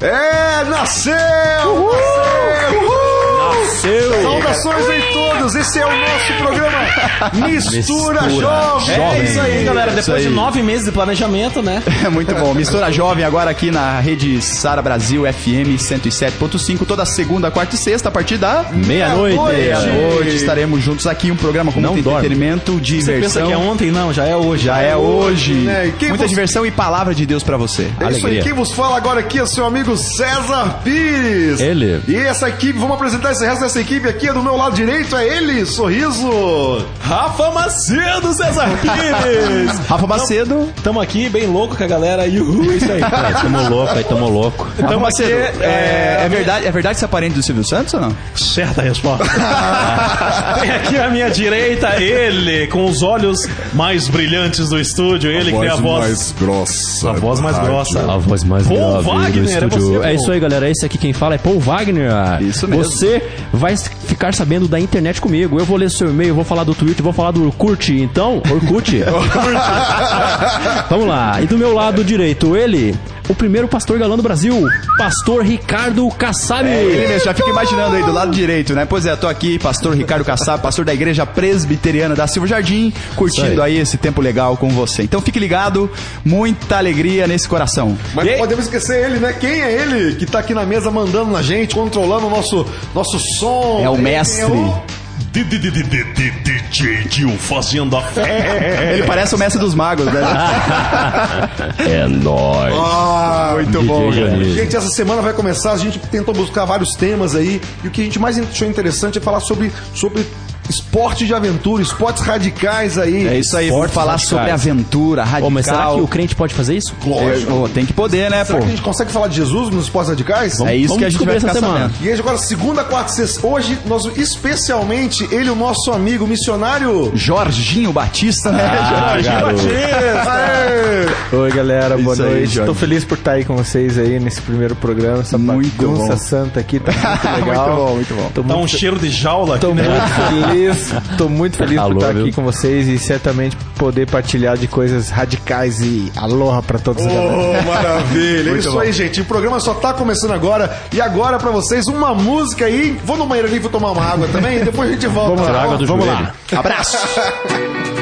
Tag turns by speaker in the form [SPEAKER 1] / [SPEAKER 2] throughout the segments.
[SPEAKER 1] É, nasceu! Nasceu! Saudações em todos, esse é o nosso programa Mistura,
[SPEAKER 2] Mistura
[SPEAKER 1] Jovem.
[SPEAKER 2] Jovem.
[SPEAKER 1] É isso aí,
[SPEAKER 2] Galera,
[SPEAKER 1] galera.
[SPEAKER 2] depois de nove meses de planejamento, né?
[SPEAKER 3] É muito bom. Mistura Jovem agora aqui na rede Sara Brasil FM 107.5, toda segunda, quarta e sexta, a partir da
[SPEAKER 2] Meia-noite.
[SPEAKER 3] meia-noite. Estaremos juntos aqui, um programa com
[SPEAKER 2] Não
[SPEAKER 3] muito
[SPEAKER 2] dorme.
[SPEAKER 3] entretenimento,
[SPEAKER 2] Você pensa
[SPEAKER 3] diversão.
[SPEAKER 2] que é ontem? Não, já é hoje.
[SPEAKER 3] Já é hoje.
[SPEAKER 1] né?
[SPEAKER 3] Muita
[SPEAKER 1] você-
[SPEAKER 3] diversão e palavra de Deus pra você.
[SPEAKER 1] É isso aí,
[SPEAKER 2] Alegria.
[SPEAKER 1] quem vos fala agora aqui é o seu amigo César Pires.
[SPEAKER 2] Ele.
[SPEAKER 1] E essa equipe, vamos apresentar esse resto dessa equipe aqui. Do meu lado direito é ele, Sorriso.
[SPEAKER 2] Rafa Macedo, César Pires!
[SPEAKER 3] Rafa Macedo.
[SPEAKER 2] Tamo aqui bem louco com a galera. Yuhu, isso aí.
[SPEAKER 4] Tamo louco, aí tamo louco.
[SPEAKER 3] Rafa
[SPEAKER 2] Tamo
[SPEAKER 3] Macedo.
[SPEAKER 2] aqui,
[SPEAKER 3] é,
[SPEAKER 2] é,
[SPEAKER 3] é verdade, é verdade que você é parente do Silvio Santos ou não?
[SPEAKER 2] Certa resposta. tem aqui à minha direita ele, com os olhos mais brilhantes do estúdio. Ele que tem a voz.
[SPEAKER 1] grossa.
[SPEAKER 2] A voz mais grossa.
[SPEAKER 4] A voz mais
[SPEAKER 2] Paul
[SPEAKER 4] grave
[SPEAKER 2] Wagner,
[SPEAKER 4] do
[SPEAKER 2] é
[SPEAKER 4] estúdio.
[SPEAKER 2] você,
[SPEAKER 4] É, isso aí, galera. Esse aqui quem fala é Paul Wagner.
[SPEAKER 3] Isso mesmo.
[SPEAKER 4] Você vai ficar sabendo da internet comigo. Eu vou ler seu e-mail, vou falar do Twitter, vou falar do Orkut. Então, Orkut. Vamos lá. E do meu lado direito, ele, o primeiro pastor galã do Brasil, pastor Ricardo Kassab.
[SPEAKER 3] É ele mesmo, já fica imaginando aí do lado direito, né? Pois é, tô aqui, pastor Ricardo Kassab, pastor da igreja presbiteriana da Silva Jardim, curtindo
[SPEAKER 4] Isso
[SPEAKER 3] aí. esse tempo legal com você. Então fique ligado, muita alegria nesse coração.
[SPEAKER 1] Mas
[SPEAKER 3] E-
[SPEAKER 1] não podemos esquecer ele, né? Quem é ele que tá aqui na mesa mandando na gente, controlando o nosso, nosso som?
[SPEAKER 3] É o
[SPEAKER 1] Ele
[SPEAKER 3] mestre.
[SPEAKER 1] o-
[SPEAKER 2] DJ Gil fazendo a fé.
[SPEAKER 3] Ele parece o mestre dos magos, né?
[SPEAKER 4] É nóis.
[SPEAKER 1] Ah,
[SPEAKER 3] Muito bom.
[SPEAKER 4] Dionísio.
[SPEAKER 1] Gente, essa semana vai começar, a gente tentou buscar vários temas aí, e o que a gente mais achou interessante é falar sobre, sobre esporte de aventura, esportes radicais aí.
[SPEAKER 3] É isso aí, vamos falar
[SPEAKER 4] radicais.
[SPEAKER 3] sobre aventura, radical.
[SPEAKER 4] Ô, mas será que o crente pode fazer isso?
[SPEAKER 1] Lógico.
[SPEAKER 3] Tem que poder, né,
[SPEAKER 1] Será
[SPEAKER 3] pô?
[SPEAKER 1] que a gente consegue falar de Jesus nos esportes radicais?
[SPEAKER 3] É isso
[SPEAKER 4] vamos
[SPEAKER 3] que a gente vai ficar
[SPEAKER 4] essa semana.
[SPEAKER 3] sabendo.
[SPEAKER 1] E aí, agora, segunda, quarta, sexta. Hoje, nós, especialmente, ele, o nosso amigo missionário.
[SPEAKER 3] Jorginho Batista, né?
[SPEAKER 4] Ah,
[SPEAKER 3] Jorginho
[SPEAKER 4] garoto.
[SPEAKER 3] Batista.
[SPEAKER 5] Oi, galera, boa
[SPEAKER 3] Isso
[SPEAKER 5] noite. Tô feliz por estar aí com vocês aí nesse primeiro programa, essa
[SPEAKER 3] Muito
[SPEAKER 5] bagunça
[SPEAKER 3] bom.
[SPEAKER 5] santa aqui, tá muito legal.
[SPEAKER 3] Muito bom, muito bom.
[SPEAKER 5] Tô
[SPEAKER 2] Dá um
[SPEAKER 5] muito,
[SPEAKER 2] cheiro de jaula aqui,
[SPEAKER 5] tô
[SPEAKER 2] né?
[SPEAKER 5] muito feliz, tô muito feliz
[SPEAKER 4] Alô,
[SPEAKER 5] por estar
[SPEAKER 4] viu?
[SPEAKER 5] aqui com vocês e certamente poder partilhar de coisas radicais e aloha pra todos galera.
[SPEAKER 1] Oh, maravilha. É isso aí, gente. O programa só tá começando agora. E agora, pra vocês, uma música aí. Vou no banheiro ali, vou tomar uma água também. e depois a gente volta.
[SPEAKER 5] Vamos lá,
[SPEAKER 1] tá bom?
[SPEAKER 4] do
[SPEAKER 5] vamos
[SPEAKER 4] joelho.
[SPEAKER 5] lá.
[SPEAKER 3] Abraço.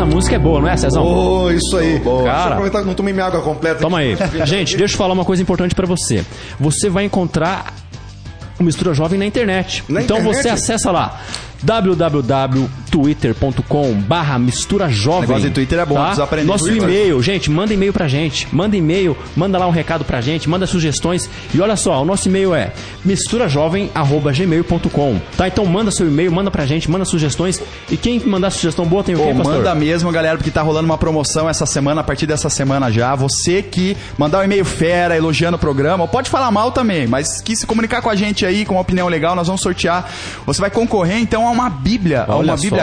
[SPEAKER 4] Essa música é boa, não é, Cezão?
[SPEAKER 1] Oh, isso aí. Deixa eu
[SPEAKER 4] Cara.
[SPEAKER 1] aproveitar que não tomei minha água completa.
[SPEAKER 4] Toma aí. Gente, deixa eu falar uma coisa importante pra você. Você vai encontrar o Mistura Jovem na internet.
[SPEAKER 1] Na
[SPEAKER 4] então
[SPEAKER 1] internet?
[SPEAKER 4] você acessa lá www.twitter.com barra mistura jovem.
[SPEAKER 3] Negócio de Twitter é bom, precisa aprender
[SPEAKER 4] Nosso e-mail, gente, manda e-mail pra gente. Manda e-mail, manda lá um recado pra gente, manda sugestões. E olha só, o nosso e-mail é misturajovem.gmail.com. Tá? Então manda seu e-mail, manda pra gente, manda sugestões. E quem mandar sugestão boa tem o
[SPEAKER 3] Pô,
[SPEAKER 4] quê, pastor?
[SPEAKER 3] manda mesmo, galera, porque tá rolando uma promoção essa semana, a partir dessa semana já. Você que mandar um e-mail fera, elogiando o programa, pode falar mal também, mas que se comunicar com a gente aí, com uma opinião legal, nós vamos sortear. Você vai concorrer, então, a uma bíblia, a
[SPEAKER 4] Olha
[SPEAKER 3] uma bíblia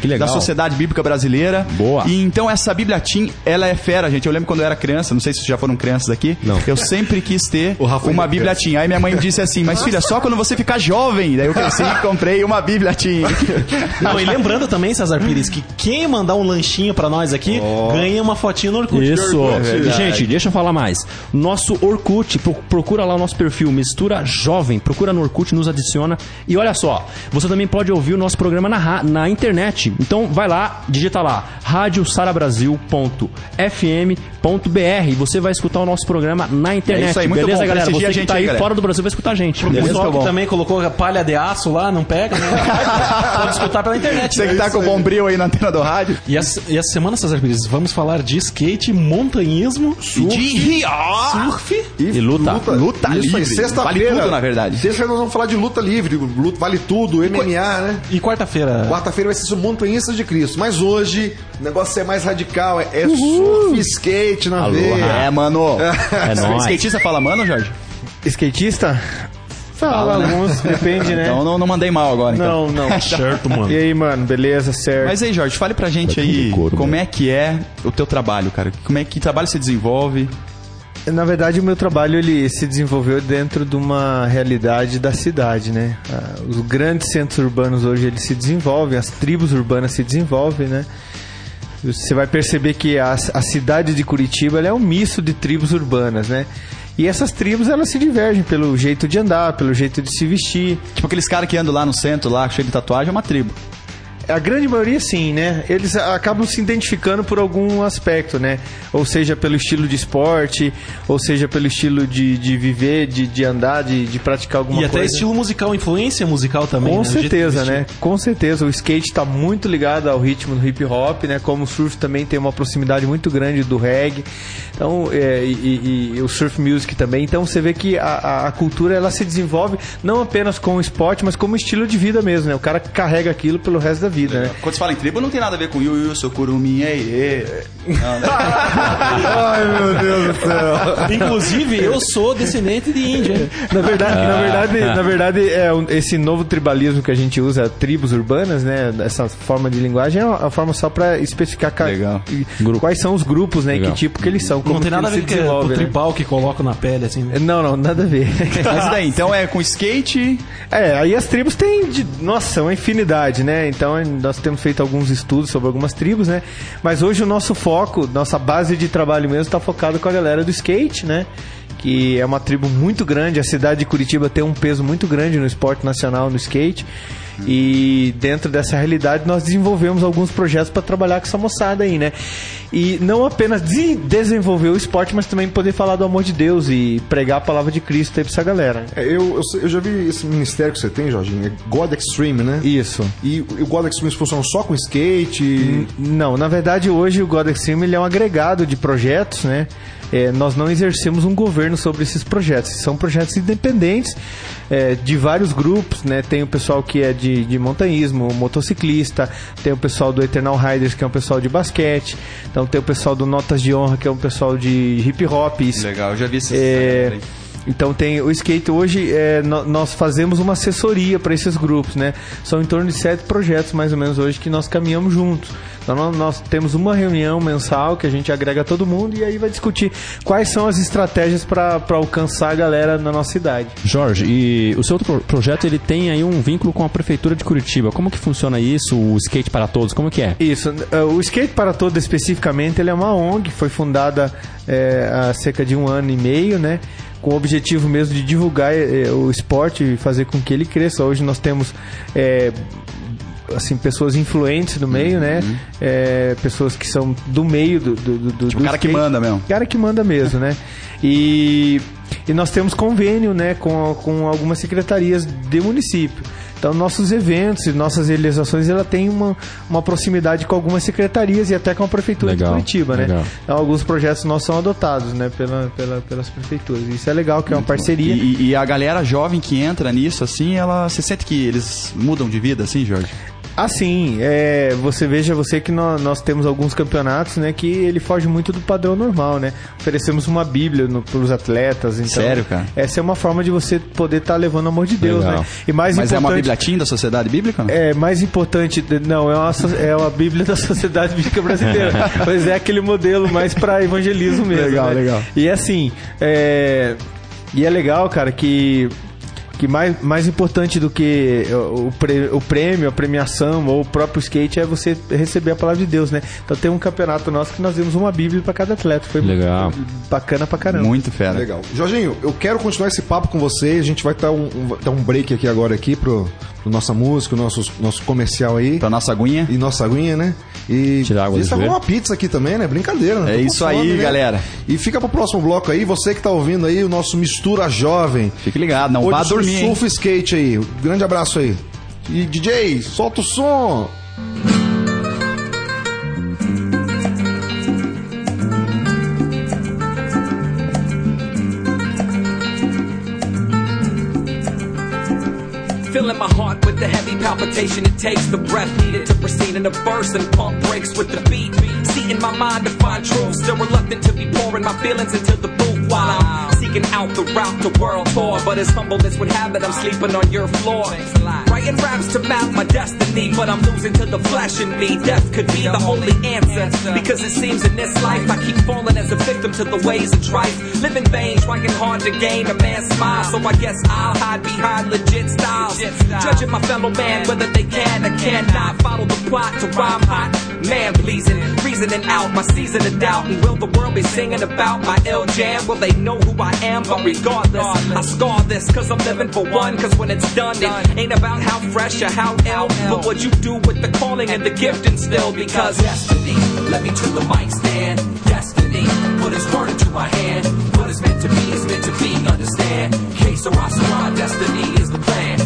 [SPEAKER 4] que legal.
[SPEAKER 3] da Sociedade Bíblica Brasileira.
[SPEAKER 4] Boa.
[SPEAKER 3] E então essa bíblia Tim, ela é fera, gente. Eu lembro quando eu era criança, não sei se vocês já foram crianças aqui.
[SPEAKER 4] Não.
[SPEAKER 3] Eu sempre quis ter
[SPEAKER 1] Rafa
[SPEAKER 3] uma
[SPEAKER 1] é
[SPEAKER 3] bíblia. Tim. Aí minha mãe disse assim, mas filha, só quando você ficar jovem. Daí eu cresci e comprei uma bíblia Tim.
[SPEAKER 2] Não, e lembrando também, César Pires, que quem mandar um lanchinho pra nós aqui ganha uma fotinha no Orkut.
[SPEAKER 4] Isso.
[SPEAKER 3] verdade.
[SPEAKER 4] Gente, deixa eu falar mais. Nosso Orkut, pro- procura lá o nosso perfil Mistura Jovem, procura no Orkut, nos adiciona. E olha só, você também pode ouvir o nosso programa na, na internet. Então vai lá, digita lá radiosarabrasil.fm.br e você vai escutar o nosso programa na internet.
[SPEAKER 3] É isso aí, muito
[SPEAKER 4] Beleza,
[SPEAKER 3] bom.
[SPEAKER 4] galera? Você
[SPEAKER 3] a
[SPEAKER 4] que
[SPEAKER 3] gente
[SPEAKER 4] tá
[SPEAKER 3] aí, galera.
[SPEAKER 4] fora do Brasil vai escutar a gente.
[SPEAKER 2] O
[SPEAKER 4] Beleza?
[SPEAKER 2] pessoal
[SPEAKER 3] tá
[SPEAKER 2] que
[SPEAKER 3] bom.
[SPEAKER 2] também colocou a palha de aço lá, não pega, né? Pode escutar pela internet.
[SPEAKER 3] Você
[SPEAKER 2] né?
[SPEAKER 3] que tá com o bombril aí na antena do rádio.
[SPEAKER 2] E essa, e essa semana, César Pires, vamos falar de skate, montanhismo,
[SPEAKER 3] de
[SPEAKER 2] surf.
[SPEAKER 4] E luta.
[SPEAKER 3] Luta
[SPEAKER 1] Isso aí,
[SPEAKER 3] livre.
[SPEAKER 1] sexta-feira.
[SPEAKER 3] Vale tudo, na verdade.
[SPEAKER 1] Sexta-feira nós vamos falar de luta livre, luta, vale tudo, MMA, né?
[SPEAKER 2] E quarta-feira.
[SPEAKER 1] Quarta-feira vai ser sobre montanhistas de Cristo. Mas hoje, o negócio é mais radical, é, é surf skate na veia.
[SPEAKER 3] É, mano.
[SPEAKER 4] É nóis.
[SPEAKER 3] Skatista fala, mano, Jorge?
[SPEAKER 5] Skatista? Fala,
[SPEAKER 3] né?
[SPEAKER 5] alguns, depende, né?
[SPEAKER 3] Então não, não mandei mal agora, então.
[SPEAKER 5] Não, não.
[SPEAKER 2] Certo, mano.
[SPEAKER 5] E aí, mano, beleza, certo?
[SPEAKER 3] Mas aí, Jorge, fale pra gente aí como é que é o teu trabalho, cara. Como é que trabalho você desenvolve?
[SPEAKER 5] Na verdade, o meu trabalho ele se desenvolveu dentro de uma realidade da cidade, né? Ah, Os grandes centros urbanos hoje eles se desenvolvem, as tribos urbanas se desenvolvem, né? Você vai perceber que a, a cidade de Curitiba é um misto de tribos urbanas, né? E essas tribos elas se divergem pelo jeito de andar, pelo jeito de se vestir.
[SPEAKER 3] Tipo aqueles caras que andam lá no centro, lá, cheio de tatuagem, é uma tribo.
[SPEAKER 5] A grande maioria sim, né? Eles acabam se identificando por algum aspecto, né? Ou seja, pelo estilo de esporte, ou seja, pelo estilo de, de viver, de, de andar, de, de praticar alguma
[SPEAKER 2] E até
[SPEAKER 5] coisa.
[SPEAKER 2] estilo musical, influência musical também.
[SPEAKER 5] Com
[SPEAKER 2] né?
[SPEAKER 5] Certeza, né? Com certeza. O skate está muito ligado ao ritmo do hip hop, né? Como o surf também tem uma proximidade muito grande do reggae. Então, é, e, e- e o surf music também. Então, você vê que a, a- a cultura ela se desenvolve não apenas com o esporte, mas como estilo de vida mesmo, né? O cara carrega aquilo pelo resto da vida, né?
[SPEAKER 3] Quando você fala em tribo, não tem nada a ver com Yu Yu. Não, né?
[SPEAKER 1] Ai, meu Deus do céu.
[SPEAKER 2] Inclusive, eu sou descendente de índio. hein?
[SPEAKER 5] Na verdade,
[SPEAKER 3] Ah.
[SPEAKER 5] na verdade, na verdade é um- esse novo tribalismo que a gente usa, tribos urbanas, né? Essa forma de linguagem é uma, uma forma só para especificar ca-
[SPEAKER 3] Legal.
[SPEAKER 5] e- quais são os grupos, né?
[SPEAKER 4] Legal.
[SPEAKER 5] Que tipo que eles são, como
[SPEAKER 2] Não tem nada a ver
[SPEAKER 5] se
[SPEAKER 2] com o
[SPEAKER 5] né?
[SPEAKER 2] tribal que coloco na pele, assim. né?
[SPEAKER 5] Não, não, nada a ver.
[SPEAKER 3] Mas daí, então é com skate.
[SPEAKER 5] É, aí as tribos têm, de, nossa, uma infinidade, né? Então nós temos feito alguns estudos sobre algumas tribos, né? Mas hoje o nosso foco, nossa base de trabalho mesmo está focado com a galera do skate, né? Que é uma tribo muito grande, a cidade de Curitiba tem um peso muito grande no esporte nacional, no skate. E dentro dessa realidade nós desenvolvemos alguns projetos para trabalhar com essa moçada aí, né? E não apenas de desenvolver o esporte, mas também poder falar do amor de Deus e pregar a palavra de Cristo aí pra essa galera.
[SPEAKER 1] É, eu, eu, já vi esse ministério que você tem, Jorginho, é God Extreme, né?
[SPEAKER 5] Isso.
[SPEAKER 1] E o God Extreme funciona só com skate?
[SPEAKER 5] Não, na verdade hoje o God Extreme ele é um agregado de projetos, né? É, nós não exercemos um governo sobre esses projetos. São projetos independentes é, de vários grupos, né? Tem o pessoal que é de, de montanhismo, motociclista, tem o pessoal do Eternal Riders, que é um pessoal de basquete, então tem o pessoal do Notas de Honra, que é um pessoal de hip hop.
[SPEAKER 3] Legal, eu já vi esses
[SPEAKER 5] É. então tem o skate hoje é, nós fazemos uma assessoria para esses grupos, né? São em torno de sete projetos mais ou menos hoje que nós caminhamos juntos. Então nó- nós temos uma reunião mensal que a gente agrega todo mundo e aí vai discutir quais são as estratégias para alcançar a galera na nossa cidade.
[SPEAKER 4] Jorge, e o seu outro pro- projeto ele tem aí um vínculo com a prefeitura de Curitiba. Como que funciona isso? O skate para todos, como que é?
[SPEAKER 5] Isso, eh, o Skate para Todos especificamente, ele é uma ONG, foi fundada eh, há cerca de um ano e meio, né? Com o objetivo mesmo de divulgar eh, o esporte e fazer com que ele cresça. Hoje nós temos eh, assim, pessoas influentes no meio, né? Eh, pessoas que são do meio do, do, do,
[SPEAKER 3] Tipo,
[SPEAKER 5] do
[SPEAKER 3] cara que
[SPEAKER 5] skate.
[SPEAKER 3] manda mesmo.
[SPEAKER 5] cara que manda mesmo, né? E, e nós temos convênio, né, com, com algumas secretarias de município. Então, nossos eventos e nossas realizações, ela tem uma, uma proximidade com algumas secretarias e até com a prefeitura
[SPEAKER 4] Legal,
[SPEAKER 5] de Curitiba,
[SPEAKER 4] legal.
[SPEAKER 5] né? Então, alguns projetos nossos são adotados, né, pela, pela, pelas prefeituras. Isso é legal, que é uma parceria.
[SPEAKER 3] E, e a galera jovem que entra nisso, assim, ela. Você sente que eles mudam de vida, assim, Jorge?
[SPEAKER 5] Assim, é, você veja você que nó- nós, temos alguns campeonatos, né, que ele foge muito do padrão normal, né? Oferecemos uma Bíblia para os atletas, então.
[SPEAKER 3] Sério, cara?
[SPEAKER 5] Essa é uma forma de você poder estar levando o amor de Deus,
[SPEAKER 4] Legal.
[SPEAKER 5] né? E mais
[SPEAKER 3] Mas é uma Bíblia da Sociedade Bíblica?
[SPEAKER 5] é mais importante, não, é uma, é uma Bíblia da Sociedade Bíblica Brasileira, mas é aquele modelo mais para evangelismo mesmo.
[SPEAKER 3] Legal,
[SPEAKER 5] né?
[SPEAKER 3] legal.
[SPEAKER 5] E assim, é, e é legal, cara, que que mais, mais importante do que o, prê- o prêmio, a premiação ou o próprio skate é você receber a palavra de Deus, né? Então tem um campeonato nosso que nós demos uma Bíblia para cada atleta. Foi
[SPEAKER 4] Legal.
[SPEAKER 5] bacana pra caramba.
[SPEAKER 3] Muito fera.
[SPEAKER 1] Legal. Jorginho, eu quero continuar esse papo com você. A gente vai dar um, um- dar um break aqui agora aqui pro nossa música, o nosso, nosso comercial aí.
[SPEAKER 3] Pra nossa aguinha.
[SPEAKER 1] E nossa aguinha, né? E
[SPEAKER 4] Tirar água do
[SPEAKER 1] Isso tá com uma pizza aqui também, né? Brincadeira, né?
[SPEAKER 3] É
[SPEAKER 1] Tô
[SPEAKER 3] isso aí, galera.
[SPEAKER 1] E fica pro próximo bloco aí, você que tá ouvindo aí, o nosso Mistura Jovem.
[SPEAKER 3] Fique ligado, não vá dormir. hein?
[SPEAKER 1] Surf skate aí. Grande abraço aí. E DJ, solta o som.
[SPEAKER 6] Filling my heart with the heavy palpitation it takes, the breath needed to proceed in a burst and pump breaks with the beat. See in my mind to find truth, still reluctant to be pouring my feelings into the booth while I'm seeking out the route to world tour. But as humbleness would have it, I'm sleeping on your floor. Writing raps to map my destiny, but I'm losing to the flesh in me. Death could be the only answer because it seems in this life I keep falling as a victim to the ways of trife. Living vain, trying hard to gain a man's smile, so I guess I'll hide behind legit styles. Judging my fellow man whether they can or cannot follow the plot to rhyme hot. Man pleasing, reasoning out my season of doubt. And will the world be singing about my ill jam? Will they know who I am? But regardless, I scar this cause I'm living for one. Cause when it's done, it ain't about how fresh or how ill, but what you do with the calling and the gift instilled. Because destiny, let me to the mic stand. Destiny, put his word into my hand. What is meant to be is meant to be, understand? Que sera, sera, destiny is the plan.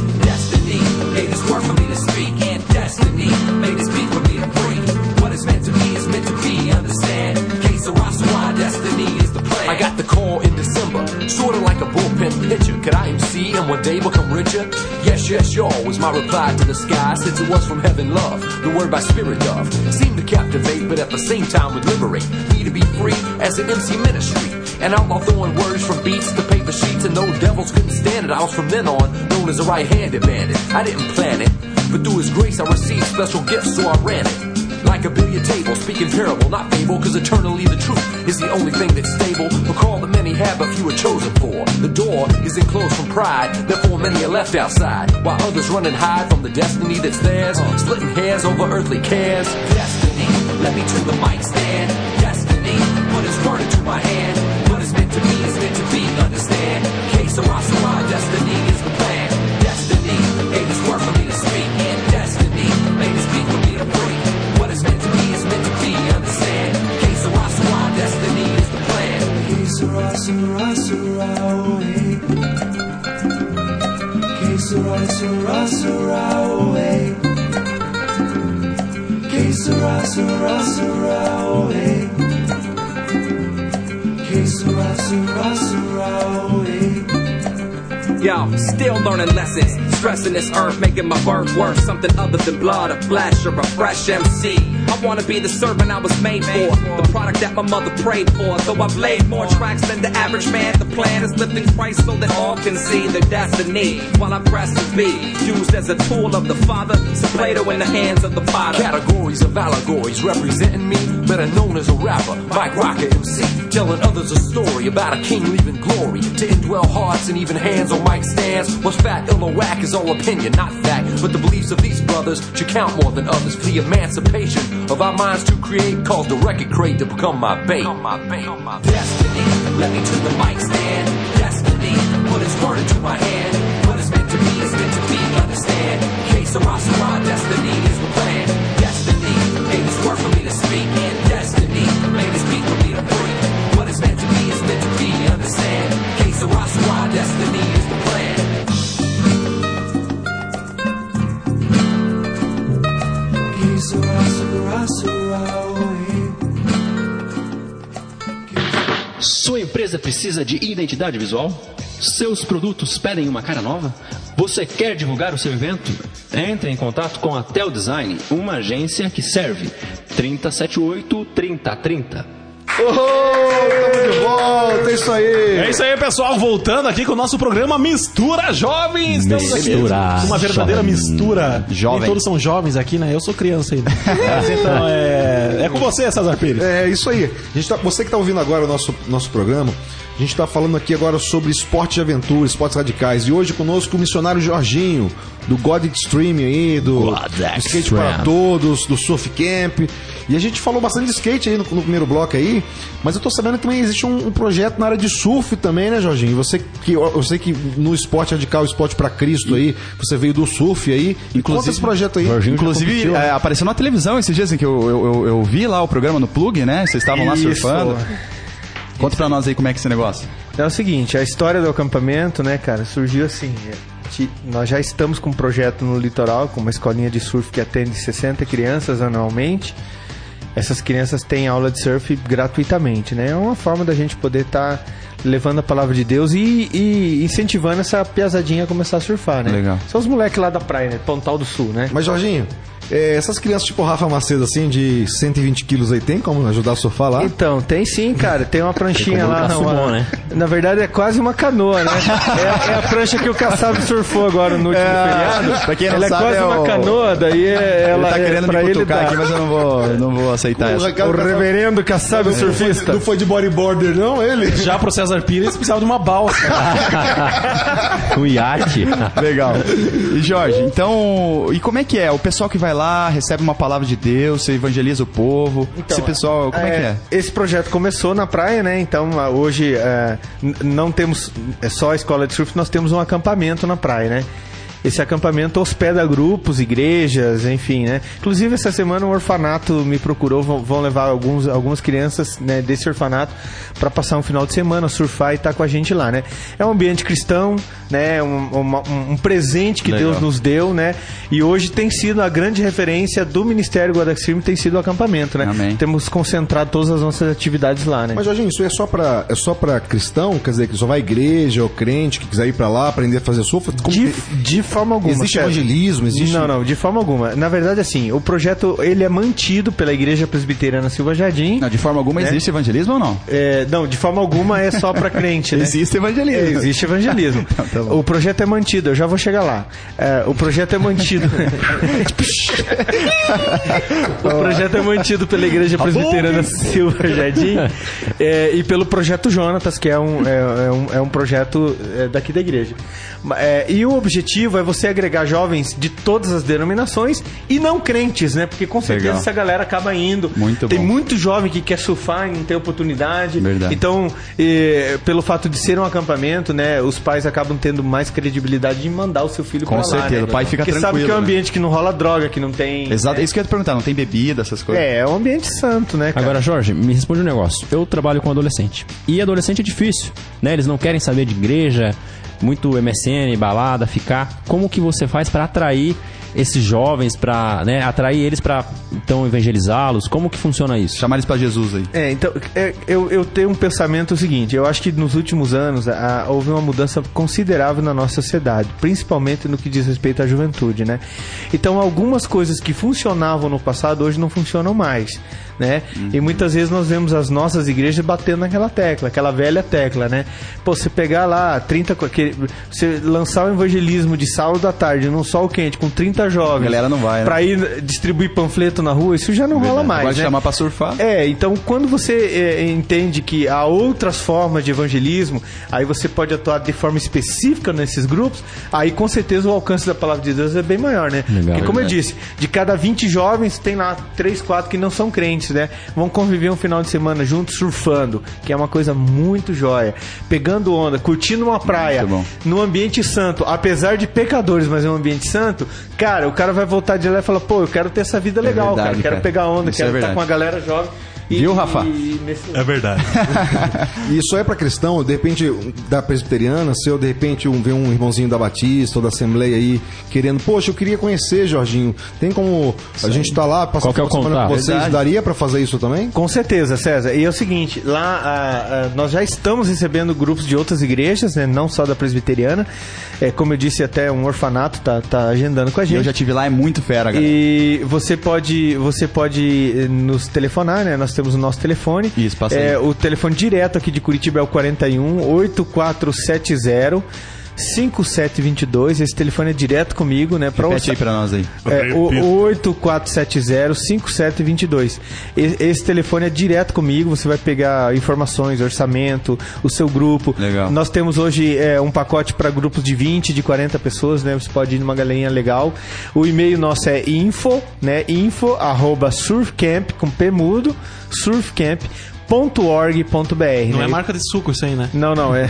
[SPEAKER 6] The
[SPEAKER 7] call in December, sorta like a bullpen pitcher. Could I MC and one day become richer? Yes, yes, y'all was my reply to the sky since it was from heaven love. The word by spirit of seemed to captivate, but at the same time would liberate me to be free as an MC ministry. And outlaw throwing words from beats to paper sheets, and no devils couldn't stand it. I was from then on known as a right-handed bandit. I didn't plan it, but through His grace I received special gifts, so I ran it. Like a billiard table, speaking parable, not fable, cause eternally the truth is the only thing that's stable. Recall the many have, but few are chosen for. The door is enclosed from pride, therefore many are left outside, while others run and hide from the destiny that's theirs, splitting hairs over earthly cares.
[SPEAKER 6] Destiny, let me to the mic stand. Destiny, put his word into my hand. sera, sera. Que sera, sera,
[SPEAKER 8] sera. Que sera, sera, sera. Que sera, sera, sera.
[SPEAKER 6] Yo, still learning lessons, stressing this earth, making my birth worth something other than blood, a flesh, or a fresh MC. I wanna be the servant I was made for, the product that my mother prayed for. Though I've laid more tracks than the average man, the plan is lifting Christ so that all can see their destiny. While I press to be used as a tool of the Father, so Plato in the hands of the potter.
[SPEAKER 7] Categories of allegories representing me, better known as a rapper, Mike Rocker MC. Telling others a story about a king leaving glory to indwell hearts and even hands on mic stands. What's fat, ill, or whack is all opinion, not fact. But the beliefs of these brothers should count more than others for the emancipation of our minds to create. Cause the record crate to become my bait.
[SPEAKER 6] Destiny, let me to the mic stand. Destiny, put his word into my hand. What is meant to be is meant to be, understand. Sera, sera, destiny is the plan. Destiny, made this word for me to speak.
[SPEAKER 4] Sua empresa precisa de identidade visual? Seus produtos pedem uma cara nova? Você quer divulgar o seu evento? Entre em contato com a Tel Design, uma agência que serve 3078 3030.
[SPEAKER 1] Estamos de volta, é isso aí.
[SPEAKER 2] É isso aí, pessoal. Voltando aqui com o nosso programa Mistura Jovens. Estamos aqui
[SPEAKER 4] Mistura
[SPEAKER 2] com Uma verdadeira
[SPEAKER 4] Jovem.
[SPEAKER 2] mistura.
[SPEAKER 3] Jovem.
[SPEAKER 2] Nem todos são jovens aqui, né? Eu sou criança ainda. Mas então, é... é com você, César Pires.
[SPEAKER 1] É isso aí. A gente tá- você que está ouvindo agora o nosso, nosso programa, a gente está falando aqui agora sobre esporte de aventura, esportes radicais. E hoje conosco o missionário Jorginho, do God Extreme aí, do,
[SPEAKER 4] God
[SPEAKER 1] do Skate para Todos, do Surf Camp. E a gente falou bastante de skate aí no, no primeiro bloco aí, mas eu tô sabendo que também existe um, um projeto na área de surf também, né, Jorginho? Você que eu sei que no esporte radical, esporte para Cristo aí, você veio do surf aí. E conta esse projeto aí.
[SPEAKER 3] Inclusive, é, apareceu na televisão esses dias em que eu, eu, eu- eu vi lá o programa no Plug, né? Vocês estavam lá
[SPEAKER 5] Isso.
[SPEAKER 3] surfando. Conta pra nós aí como é que é esse negócio.
[SPEAKER 5] É o seguinte, a história do acampamento, né, cara, surgiu assim. é, Nós já estamos com um projeto no litoral, com uma escolinha de surf que atende 60 crianças anualmente. Essas crianças têm aula de surf gratuitamente, né? É uma forma da gente poder estar levando a palavra de Deus e, e incentivando essa piazadinha a começar a surfar, né?
[SPEAKER 3] Legal.
[SPEAKER 5] São os moleques lá da praia, né? Pontal do Sul, né?
[SPEAKER 1] Mas, Jorginho, é, essas crianças tipo Rafa Macedo, assim, de 120 quilos aí, tem como ajudar a surfar lá?
[SPEAKER 5] Então, tem sim, cara. Tem uma pranchinha lá.
[SPEAKER 4] colocar
[SPEAKER 5] uma-
[SPEAKER 4] sumô, né?
[SPEAKER 5] Na verdade, é quase uma canoa, né? É, é a prancha que o Kassab surfou agora no último feriado.
[SPEAKER 3] pra quem não
[SPEAKER 5] ela
[SPEAKER 3] sabe,
[SPEAKER 5] é quase
[SPEAKER 3] é
[SPEAKER 5] uma
[SPEAKER 3] o-
[SPEAKER 5] canoa, daí é, ela
[SPEAKER 3] ele tá
[SPEAKER 5] é
[SPEAKER 3] querendo
[SPEAKER 5] pra
[SPEAKER 3] me
[SPEAKER 5] ele
[SPEAKER 3] cutucar aqui, mas eu não vou, não vou aceitar essa.
[SPEAKER 5] O reverendo Kassab surfista.
[SPEAKER 1] Não foi de bodyboarder, não, ele?
[SPEAKER 2] Já pro César Pires precisava de uma balsa.
[SPEAKER 4] O iate.
[SPEAKER 3] Legal. E Jorge, então, e como é que é? O pessoal que vai lá, recebe uma palavra de Deus, você evangeliza o povo. Esse pessoal, como é, que é?
[SPEAKER 5] Esse projeto começou na praia, né? Então ah, hoje é, não temos é só a escola de surf, nós temos um acampamento na praia, né? Esse acampamento hospeda grupos, igrejas, enfim, né? Inclusive essa semana um orfanato me procurou, vão, vão levar alguns, algumas crianças né, desse orfanato para passar um final de semana, surfar e estar com a gente lá, né? É um ambiente cristão, né? Um, uma- um- um presente que
[SPEAKER 3] Legal.
[SPEAKER 5] Deus nos deu, né? E hoje tem sido a grande referência do Ministério Guadalajara tem sido o acampamento, né?
[SPEAKER 3] Amém.
[SPEAKER 5] Temos concentrado todas as nossas atividades lá, né?
[SPEAKER 1] Mas, Jorginho, isso é só pra, é só pra cristão? Quer dizer, que só vai à igreja ou crente que quiser ir pra lá aprender a fazer surf? Como
[SPEAKER 5] de, de forma alguma.
[SPEAKER 1] Existe
[SPEAKER 5] César.
[SPEAKER 1] evangelismo? Existe...
[SPEAKER 5] Não, não, de forma alguma. Na verdade, assim, o projeto ele é mantido pela Igreja Presbiteriana Silva Jardim.
[SPEAKER 3] Não, de forma alguma
[SPEAKER 5] Né?
[SPEAKER 3] existe evangelismo ou não?
[SPEAKER 5] É, não, de forma alguma é só pra crente, né?
[SPEAKER 3] Existe evangelismo.
[SPEAKER 5] É, existe evangelismo.
[SPEAKER 3] Então, tá bom.
[SPEAKER 5] o projeto é mantido, eu já vou chegar lá. É, o projeto é mantido. o projeto é mantido pela Igreja Presbiteriana Silva Jardim é, e pelo projeto Jonatas, que é um, é, é um, é um projeto é, daqui da igreja. E o objetivo é você agregar jovens de todas as denominações e não crentes, né? Porque com certeza
[SPEAKER 3] Legal.
[SPEAKER 5] essa galera acaba indo.
[SPEAKER 3] Muito
[SPEAKER 5] Tem
[SPEAKER 3] bom.
[SPEAKER 5] muito jovem que quer surfar e não tem oportunidade.
[SPEAKER 3] Verdade.
[SPEAKER 5] Então, eh, pelo fato de ser um acampamento, né, os pais acabam tendo mais credibilidade de mandar o seu filho
[SPEAKER 3] Com
[SPEAKER 5] pra lá,
[SPEAKER 3] certeza,
[SPEAKER 5] né?
[SPEAKER 3] o pai fica
[SPEAKER 5] Porque sabe
[SPEAKER 3] tranquilo,
[SPEAKER 5] que é um
[SPEAKER 3] né?
[SPEAKER 5] ambiente que não rola droga, que não tem...
[SPEAKER 3] Exato, é isso que eu ia te perguntar, não tem bebida, essas coisas?
[SPEAKER 5] É, é um ambiente santo, né, cara?
[SPEAKER 4] Agora, Jorge, me responde um negócio. Eu trabalho com adolescente. E adolescente é difícil, né? Eles não querem saber de igreja, muito MSN, balada, ficar. Como que você faz pra atrair esses jovens para né, atrair eles para então evangelizá-los? Como que funciona isso?
[SPEAKER 3] Chamar eles pra Jesus aí.
[SPEAKER 5] É, então, é, eu, eu tenho um pensamento seguinte: eu acho que nos últimos anos a- houve uma mudança considerável na nossa sociedade, principalmente no que diz respeito à juventude, né? Então, algumas coisas que funcionavam no passado hoje não funcionam mais. Né? E muitas vezes nós vemos as nossas igrejas batendo naquela tecla, aquela velha tecla, né? Pô, você pegar lá 30, co- que- você lançar o evangelismo de sábado à tarde num sol quente com 30 jovens,
[SPEAKER 3] A galera não vai, né?
[SPEAKER 5] pra ir distribuir panfleto na rua, isso já não rola mais.
[SPEAKER 3] Pode
[SPEAKER 5] né?
[SPEAKER 3] chamar pra surfar.
[SPEAKER 5] É, então quando você é, entende que há outras formas de evangelismo, aí você pode atuar de forma específica nesses grupos, aí com certeza o alcance da palavra de Deus é bem maior, né?
[SPEAKER 4] Legal.
[SPEAKER 5] Porque como eu disse, de cada 20 jovens, tem lá 3, 4 que não são crentes, né? Vão conviver um final de semana juntos surfando, que é uma coisa muito jóia. Pegando onda, curtindo uma praia, num ambiente santo, apesar de pecadores, mas é um ambiente santo, cara, o cara vai voltar de lá e falar, pô, eu quero ter essa vida legal,
[SPEAKER 3] verdade,
[SPEAKER 5] cara, quero
[SPEAKER 3] cara.
[SPEAKER 5] pegar onda,
[SPEAKER 3] Isso é
[SPEAKER 5] quero estar
[SPEAKER 3] verdade.
[SPEAKER 5] com a galera jovem. E-
[SPEAKER 3] Viu, Rafa?
[SPEAKER 5] nesse-
[SPEAKER 2] É verdade.
[SPEAKER 1] E isso é pra cristão, de repente da presbiteriana, se eu de repente um, ver um irmãozinho da Batista ou da Assembleia aí querendo, poxa, eu queria conhecer, Jorginho. Tem como a gente tá lá passar
[SPEAKER 4] Qual que é
[SPEAKER 1] com
[SPEAKER 4] contato?
[SPEAKER 1] vocês?
[SPEAKER 3] Verdade.
[SPEAKER 1] Daria pra fazer isso também?
[SPEAKER 5] Com certeza, César. E é o seguinte, lá nós já estamos recebendo grupos de outras igrejas, né, não só da presbiteriana. É, como eu disse, até um orfanato tá, tá agendando com a gente.
[SPEAKER 3] Eu já tive lá, é muito fera, galera.
[SPEAKER 5] E você pode, você pode eh, nos telefonar, né? Nós temos o nosso telefone.
[SPEAKER 3] Isso, passa
[SPEAKER 5] é,
[SPEAKER 3] aí.
[SPEAKER 5] O telefone direto aqui de Curitiba é o 41 8470 5722. Esse telefone é direto comigo, né? Pra
[SPEAKER 3] Repete aí pra nós aí.
[SPEAKER 5] é, o 8470-5722. E- Esse telefone é direto comigo, você vai pegar informações, orçamento, o seu grupo.
[SPEAKER 3] Legal.
[SPEAKER 5] Nós temos hoje é, um pacote para grupos de 20, de 40 pessoas, né? Você pode ir numa galerinha legal. O e-mail nosso é info, né? Info arroba surfcamp, com P mudo, surfcamp.org.br.
[SPEAKER 2] Não
[SPEAKER 5] né?
[SPEAKER 2] é marca de suco isso aí, né?
[SPEAKER 5] Não, não, é.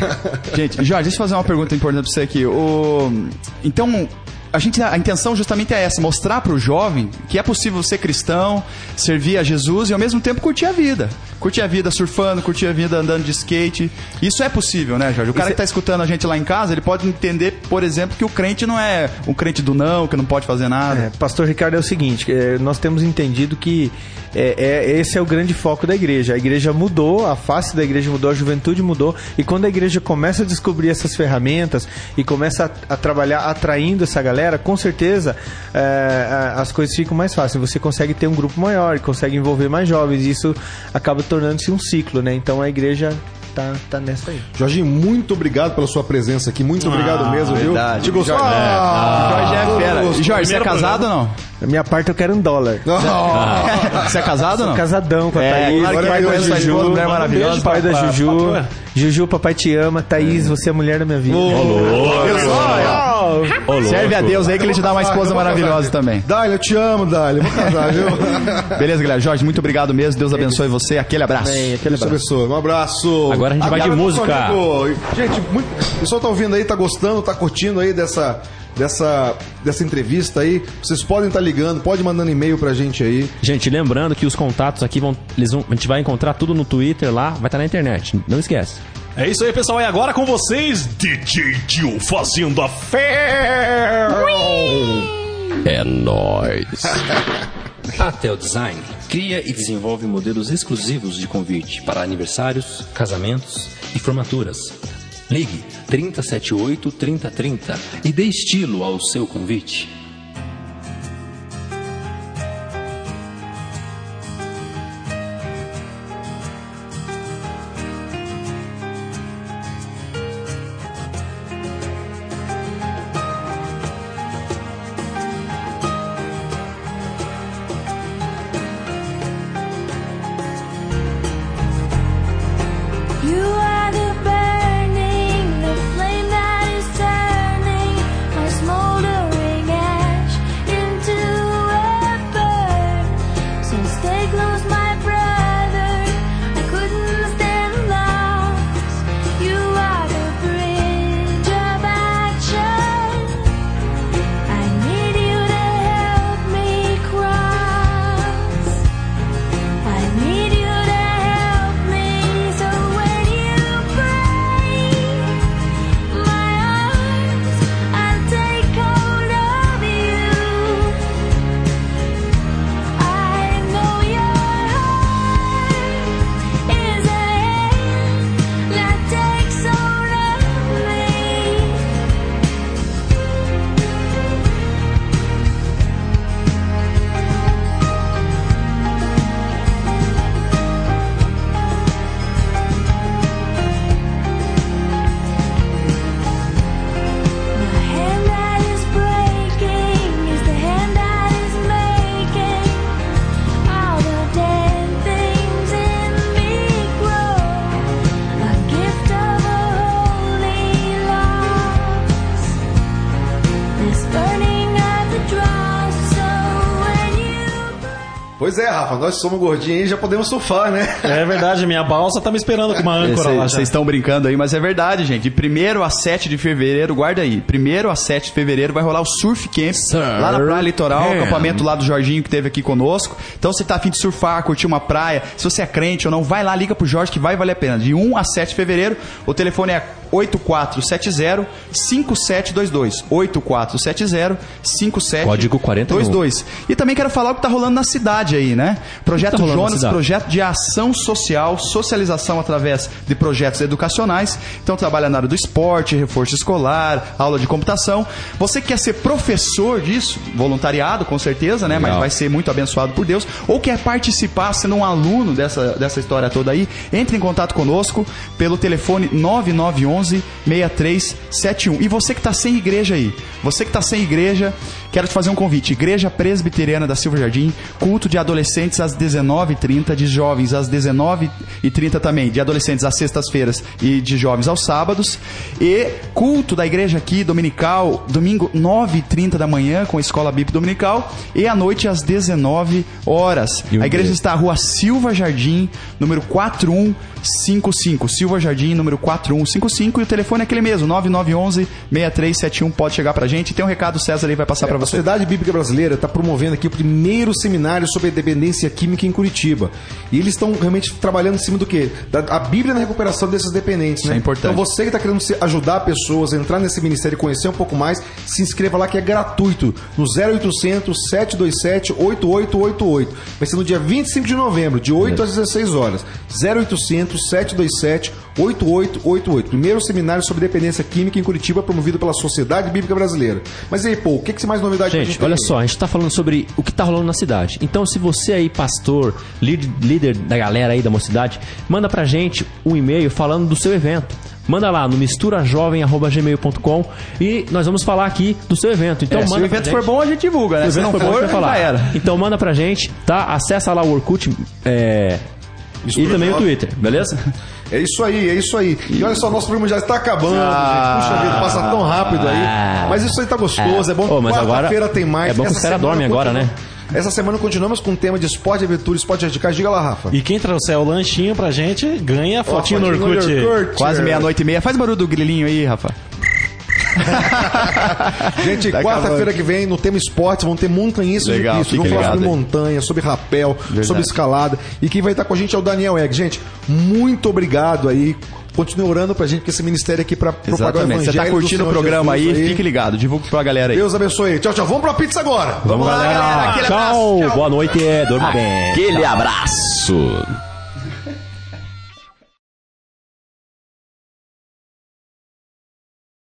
[SPEAKER 3] Gente, Jorge, deixa eu fazer uma pergunta importante pra você aqui. O... Então, a, gente, a intenção justamente é essa, mostrar pro jovem que é possível ser cristão, servir a Jesus e ao mesmo tempo curtir a vida. Curtir a vida surfando, curtir a vida andando de skate. Isso é possível, né, Jorge? O cara que tá escutando a gente lá em casa, ele pode entender, por exemplo, que o crente não é um crente do não, que não pode fazer nada.
[SPEAKER 5] É, Pastor Ricardo, é o seguinte, é, nós temos entendido que é, é- esse é o grande foco da igreja. A igreja mudou, a face da igreja mudou, a juventude mudou, e quando a igreja começa a descobrir essas ferramentas e começa a, a trabalhar atraindo essa galera, com certeza é, as coisas ficam mais fáceis. Você consegue ter um grupo maior, consegue envolver mais jovens, e isso acaba tornando-se um ciclo, né? Então a igreja tá, tá nessa aí.
[SPEAKER 1] Jorginho, muito obrigado pela sua presença aqui. Muito obrigado mesmo, viu?
[SPEAKER 3] verdade.
[SPEAKER 1] Te gostou?
[SPEAKER 3] Jorge,
[SPEAKER 1] Ah,
[SPEAKER 3] Jorge é fera. E Jorge, você é casado ou não?
[SPEAKER 5] Da minha parte eu quero um dólar.
[SPEAKER 1] Ah,
[SPEAKER 3] Você é casado ou não?
[SPEAKER 5] Casadão com a
[SPEAKER 3] É,
[SPEAKER 5] Thaís,
[SPEAKER 3] claro que
[SPEAKER 5] pai
[SPEAKER 1] vai
[SPEAKER 5] da
[SPEAKER 1] sua
[SPEAKER 5] Juju,
[SPEAKER 3] mulher maravilhosa,
[SPEAKER 5] pai da Juju.
[SPEAKER 2] patroa.
[SPEAKER 5] Juju, papai te ama. Thaís, você é a mulher da minha vida.
[SPEAKER 3] Serve a Deus aí que ele te dá uma esposa maravilhosa também.
[SPEAKER 1] Dália, eu te amo, Dália. Vou casar, viu?
[SPEAKER 3] Beleza, galera? Jorge, muito obrigado mesmo. Deus abençoe você. Aquele abraço.
[SPEAKER 5] Bem, aquele
[SPEAKER 1] Deus
[SPEAKER 5] abraço.
[SPEAKER 1] abençoe. Um abraço.
[SPEAKER 4] Agora a gente vai de música.
[SPEAKER 1] Gente, muito... o pessoal tá ouvindo aí, tá gostando, tá curtindo aí dessa, dessa, dessa entrevista aí. Vocês podem estar ligando, pode mandando e-mail pra gente aí.
[SPEAKER 4] Gente, lembrando que os contatos aqui vão, eles vão. A gente vai encontrar tudo no Twitter lá, vai estar na internet. Não esquece.
[SPEAKER 2] É isso aí, pessoal. E agora com vocês, DJ Tio fazendo a fé.
[SPEAKER 4] É nóis.
[SPEAKER 9] Atel Design cria e desenvolve modelos exclusivos de convite para aniversários, casamentos e formaturas. Ligue 3078 3030 e dê estilo ao seu convite.
[SPEAKER 1] Nós somos gordinhos e já podemos surfar, né?
[SPEAKER 2] É verdade, minha balsa tá me esperando com uma âncora lá.
[SPEAKER 3] Vocês estão brincando aí, mas é verdade, gente. De 1 a 7 de fevereiro, guarda aí. 1 a 7 de fevereiro vai rolar o Surf Camp lá na Praia Litoral, o acampamento lá do Jorginho que teve aqui conosco. Então você tá afim de surfar, curtir uma praia, se você é crente ou não, vai lá, liga pro Jorge que vai valer a pena. De 1 a 7 de fevereiro, o telefone é 8470 5722. 8470 5722.
[SPEAKER 4] Código 41.
[SPEAKER 3] E também quero falar o que tá rolando na cidade aí, né? Projeto
[SPEAKER 4] tá
[SPEAKER 3] Jonas, projeto de ação social, socialização através de projetos educacionais. Então trabalha na área do esporte, reforço escolar, aula de computação. Você que quer ser professor disso, voluntariado com certeza, né? Mas
[SPEAKER 4] Legal.
[SPEAKER 3] vai ser muito abençoado por Deus. Ou quer participar sendo um aluno dessa, dessa história toda aí, entre em contato conosco pelo telefone 9911 6371. E você que está sem igreja aí, você que está sem igreja, quero te fazer um convite. Igreja Presbiteriana da Silva Jardim, culto de adolescentes às 19h30, de jovens às 19h30 também, de adolescentes às sextas-feiras e de jovens aos sábados. E culto da igreja aqui, dominical, domingo 9h30 da manhã, com a Escola Bíblica Dominical, e à noite às 19 horas.
[SPEAKER 4] Um
[SPEAKER 3] A igreja está na rua Silva Jardim, número 4155. Silva Jardim, número 4155. E o telefone é aquele mesmo, 9911-6371. Pode chegar pra gente. Tem um recado, o César aí vai passar pra
[SPEAKER 1] A
[SPEAKER 3] você.
[SPEAKER 1] Sociedade Bíblica Brasileira está promovendo aqui o primeiro seminário sobre a dependência química em Curitiba. E eles estão realmente trabalhando em cima do quê? Da, a Bíblia na recuperação desses dependentes, né?
[SPEAKER 3] é importante.
[SPEAKER 1] Então você que está querendo se- ajudar pessoas a entrar nesse ministério e conhecer um pouco mais, se inscreva lá que é gratuito no 0800 727 8888. Vai ser no dia 25 de novembro, de 8 às 16 horas. 0800 727 8888. Primeiro seminário sobre dependência química em Curitiba promovido pela Sociedade Bíblica Brasileira. Mas e aí, pô, o que, que mais novidade
[SPEAKER 4] Gente,
[SPEAKER 1] tem
[SPEAKER 4] olha só, a gente tá falando sobre o que tá rolando na cidade. Então, se você aí, pastor, líder, líder da galera aí da mocidade, manda pra gente um e-mail falando do seu evento. Manda lá no misturajovem.gmail.com e nós vamos falar aqui do seu evento. Então,
[SPEAKER 3] É, se
[SPEAKER 4] manda
[SPEAKER 3] o evento for
[SPEAKER 4] gente.
[SPEAKER 3] bom, a gente divulga, né?
[SPEAKER 4] Se
[SPEAKER 3] Se
[SPEAKER 4] o
[SPEAKER 3] não
[SPEAKER 4] evento for bom, a
[SPEAKER 3] for,
[SPEAKER 4] gente vai
[SPEAKER 3] já
[SPEAKER 4] falar.
[SPEAKER 3] era.
[SPEAKER 4] Então manda pra gente, tá? Acessa lá o Orkut é, e também o. Twitter, beleza?
[SPEAKER 1] É isso aí, é isso aí. E olha só, nosso programa já está acabando,
[SPEAKER 3] Ah.
[SPEAKER 1] gente. Puxa vida, passa tão rápido aí. Mas isso aí tá gostoso, é, bom.
[SPEAKER 4] Ô, mas agora-
[SPEAKER 1] Quarta-feira tem mais.
[SPEAKER 4] é bom que
[SPEAKER 1] Essa
[SPEAKER 4] os caras
[SPEAKER 1] semana
[SPEAKER 4] dormem agora, né?
[SPEAKER 1] Essa semana continuamos com o tema de esporte, aventura, esporte radicais. Diga lá, Rafa.
[SPEAKER 2] E quem trouxer o lanchinho pra gente ganha a fotinho no
[SPEAKER 1] Fotinho
[SPEAKER 2] Orkut.
[SPEAKER 3] Quase meia-noite e meia. Faz barulho do grilinho aí, Rafa.
[SPEAKER 1] Gente,
[SPEAKER 3] Tá
[SPEAKER 1] quarta-feira que vem, no tema esporte, vão ter montanhistas
[SPEAKER 3] Legal, fica
[SPEAKER 1] Vamos falar sobre
[SPEAKER 3] aí.
[SPEAKER 1] montanha, sobre rapel,
[SPEAKER 3] Verdade.
[SPEAKER 1] sobre escalada. E quem vai estar com a gente é o Daniel Egg. Gente, muito obrigado aí. Continue orando pra gente, porque esse ministério aqui pra propagar o
[SPEAKER 3] Exatamente.
[SPEAKER 1] evangelho
[SPEAKER 3] Você tá
[SPEAKER 1] do
[SPEAKER 3] curtindo o programa
[SPEAKER 1] Jesus
[SPEAKER 3] aí, fique ligado. Divulga pra galera aí.
[SPEAKER 1] Deus abençoe. Tchau, tchau. Vamos pra pizza agora.
[SPEAKER 4] Vamos,
[SPEAKER 3] lá,
[SPEAKER 4] galera.
[SPEAKER 3] galera. Aquele
[SPEAKER 4] Tchau,
[SPEAKER 3] abraço, tchau.
[SPEAKER 4] boa noite, dorme bem.
[SPEAKER 10] Aquele abraço.